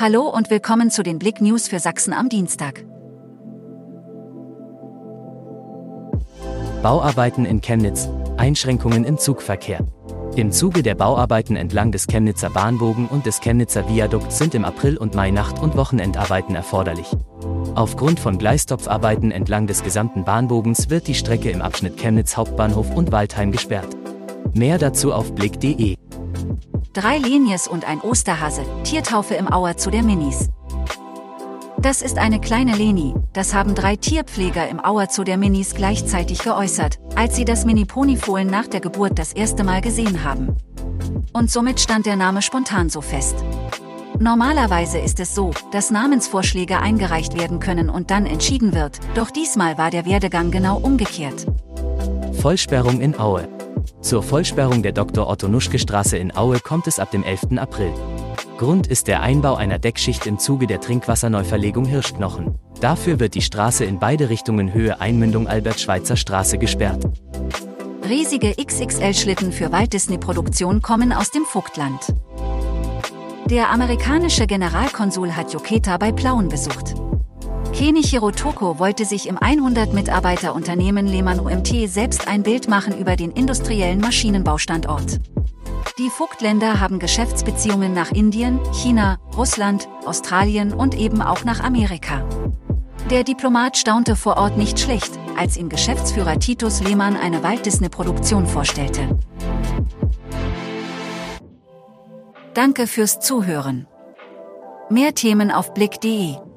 Hallo und willkommen zu den Blick News für Sachsen am Dienstag. Bauarbeiten in Chemnitz, Einschränkungen im Zugverkehr. Im Zuge der Bauarbeiten entlang des Chemnitzer Bahnbogen und des Chemnitzer Viadukts sind im April und Mai Nacht- und Wochenendarbeiten erforderlich. Aufgrund von Gleistopfarbeiten entlang des gesamten Bahnbogens wird die Strecke im Abschnitt Chemnitz Hauptbahnhof und Waldheim gesperrt. Mehr dazu auf blick.de. Drei Lenies und ein Osterhase, Tiertaufe im Auer zu der Minis. Das ist eine kleine Leni, das haben drei Tierpfleger im Auer zu der Minis gleichzeitig geäußert, als sie das Mini-Ponyfohlen nach der Geburt das erste Mal gesehen haben. Und somit stand der Name spontan so fest. Normalerweise ist es so, dass Namensvorschläge eingereicht werden können und dann entschieden wird, doch diesmal war der Werdegang genau umgekehrt. Vollsperrung in Aue. Zur Vollsperrung der Dr. Otto Nuschke Straße in Aue kommt es ab dem 11. April. Grund ist der Einbau einer Deckschicht im Zuge der Trinkwasserneuverlegung Hirschknochen. Dafür wird die Straße in beide Richtungen Höhe Einmündung Albert-Schweitzer Straße gesperrt. Riesige XXL-Schlitten für Walt Disney-Produktion kommen aus dem Vogtland. Der amerikanische Generalkonsul hat Yoketa bei Plauen besucht. Kenichiro Toko wollte sich im 100-Mitarbeiter-Unternehmen Lehmann UMT selbst ein Bild machen über den industriellen Maschinenbaustandort. Die Vogtländer haben Geschäftsbeziehungen nach Indien, China, Russland, Australien und eben auch nach Amerika. Der Diplomat staunte vor Ort nicht schlecht, als ihm Geschäftsführer Titus Lehmann eine Walt Disney-Produktion vorstellte. Danke fürs Zuhören. Mehr Themen auf blick.de